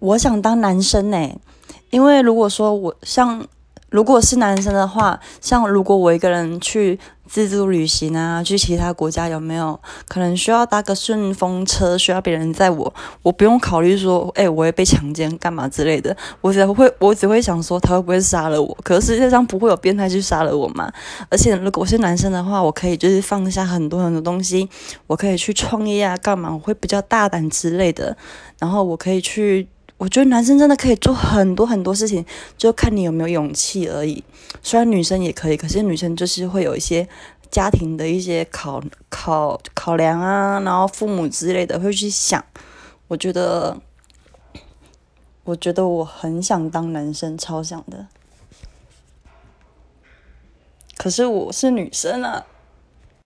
我想当男生呢，因为如果说我像。如果是男生的话，像如果我一个人去自助旅行啊，去其他国家有没有可能需要搭个顺风车，需要别人载我？我不用考虑说，哎，我会被强奸干嘛之类的，我只会我只会想说他会不会杀了我？可是世界上不会有变态去杀了我嘛？而且如果是男生的话，我可以就是放下很多很多东西，我可以去创业啊，干嘛？我会比较大胆之类的，然后我可以去。我觉得男生真的可以做很多很多事情，就看你有没有勇气而已。虽然女生也可以，可是女生就是会有一些家庭的一些考考考量啊，然后父母之类的会去想。我觉得，我觉得我很想当男生，超想的。可是我是女生啊。